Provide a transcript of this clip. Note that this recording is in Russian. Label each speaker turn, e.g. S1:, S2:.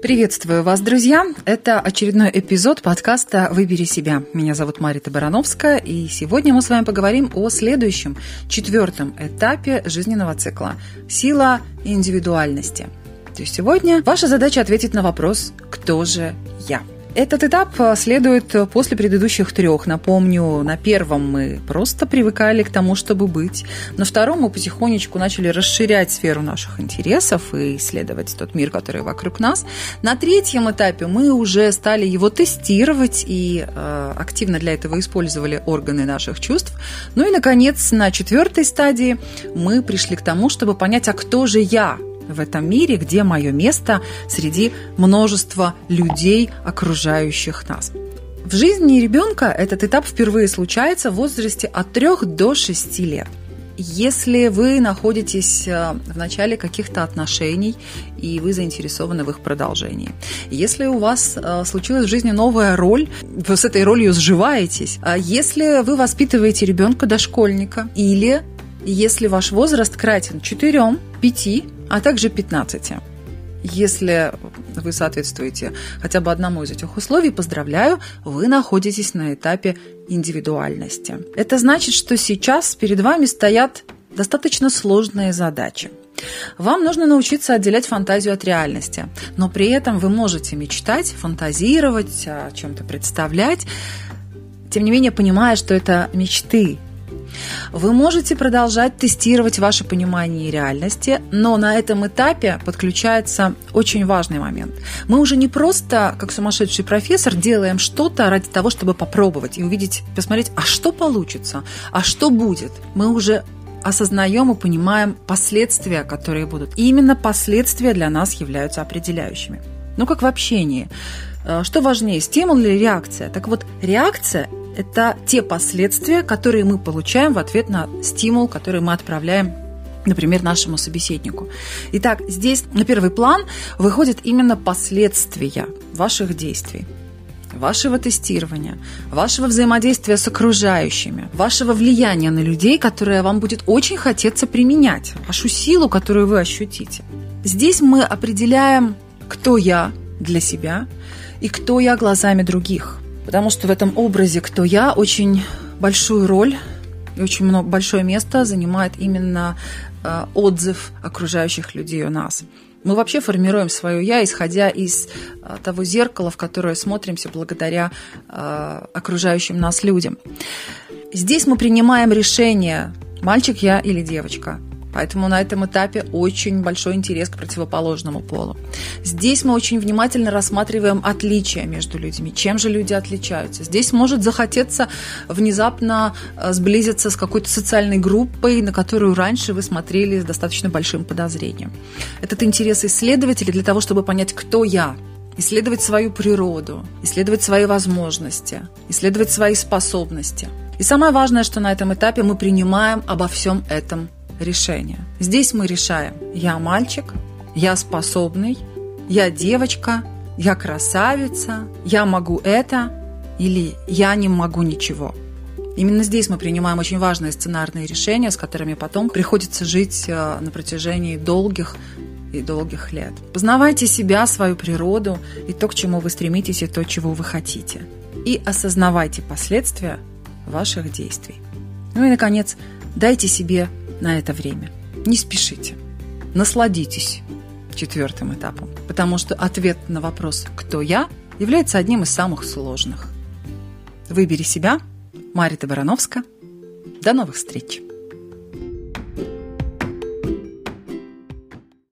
S1: Приветствую вас, друзья! Это очередной эпизод подкаста «Выбери себя». Меня зовут Марита Барановская, и сегодня мы с вами поговорим о следующем, четвертом этапе жизненного цикла – сила индивидуальности. То есть сегодня ваша задача ответить на вопрос «Кто же я?». Этот этап э, следует э, после предыдущих трех. Напомню, на первом мы просто привыкали к тому, чтобы быть. На втором мы потихонечку начали расширять сферу наших интересов и исследовать тот мир, который вокруг нас. На третьем этапе мы уже стали его тестировать и э, активно для этого использовали органы наших чувств. Ну и, наконец, на четвертой стадии мы пришли к тому, чтобы понять, а кто же я, в этом мире, где мое место среди множества людей, окружающих нас. В жизни ребенка этот этап впервые случается в возрасте от 3 до 6 лет. Если вы находитесь э, в начале каких-то отношений и вы заинтересованы в их продолжении. Если у вас э, случилась в жизни новая роль, вы с этой ролью сживаетесь. А если вы воспитываете ребенка дошкольника или если ваш возраст кратен 4, 5 а также 15. Если вы соответствуете хотя бы одному из этих условий, поздравляю, вы находитесь на этапе индивидуальности. Это значит, что сейчас перед вами стоят достаточно сложные задачи. Вам нужно научиться отделять фантазию от реальности, но при этом вы можете мечтать, фантазировать, о чем-то представлять, тем не менее понимая, что это мечты, вы можете продолжать тестировать ваше понимание реальности, но на этом этапе подключается очень важный момент. Мы уже не просто, как сумасшедший профессор, делаем что-то ради того, чтобы попробовать и увидеть, посмотреть, а что получится, а что будет. Мы уже осознаем и понимаем последствия, которые будут. И именно последствия для нас являются определяющими. Ну, как в общении. Э, что важнее, стимул или реакция? Так вот, реакция это те последствия, которые мы получаем в ответ на стимул, который мы отправляем например, нашему собеседнику. Итак, здесь на первый план выходят именно последствия ваших действий вашего тестирования, вашего взаимодействия с окружающими, вашего влияния на людей, которое вам будет очень хотеться применять, вашу силу, которую вы ощутите. Здесь мы определяем, кто я для себя и кто я глазами других – потому что в этом образе «Кто я» очень большую роль и очень много, большое место занимает именно э, отзыв окружающих людей у нас. Мы вообще формируем свое «я», исходя из э, того зеркала, в которое смотримся благодаря э, окружающим нас людям. Здесь мы принимаем решение, мальчик я или девочка, Поэтому на этом этапе очень большой интерес к противоположному полу. Здесь мы очень внимательно рассматриваем отличия между людьми. Чем же люди отличаются? Здесь может захотеться внезапно э, сблизиться с какой-то социальной группой, на которую раньше вы смотрели с достаточно большим подозрением. Этот интерес исследователей для того, чтобы понять, кто я, исследовать свою природу, исследовать свои возможности, исследовать свои способности. И самое важное, что на этом этапе мы принимаем обо всем этом решение. Здесь мы решаем, я мальчик, я способный, я девочка, я красавица, я могу это или я не могу ничего. Именно здесь мы принимаем очень важные сценарные решения, с которыми потом приходится жить э, на протяжении долгих и долгих лет. Познавайте себя, свою природу и то, к чему вы стремитесь, и то, чего вы хотите. И осознавайте последствия ваших действий. Ну и, наконец, дайте себе на это время. Не спешите. Насладитесь четвертым этапом, потому что ответ на вопрос «Кто я?» является одним из самых сложных. Выбери себя. Марита Барановска. До новых встреч!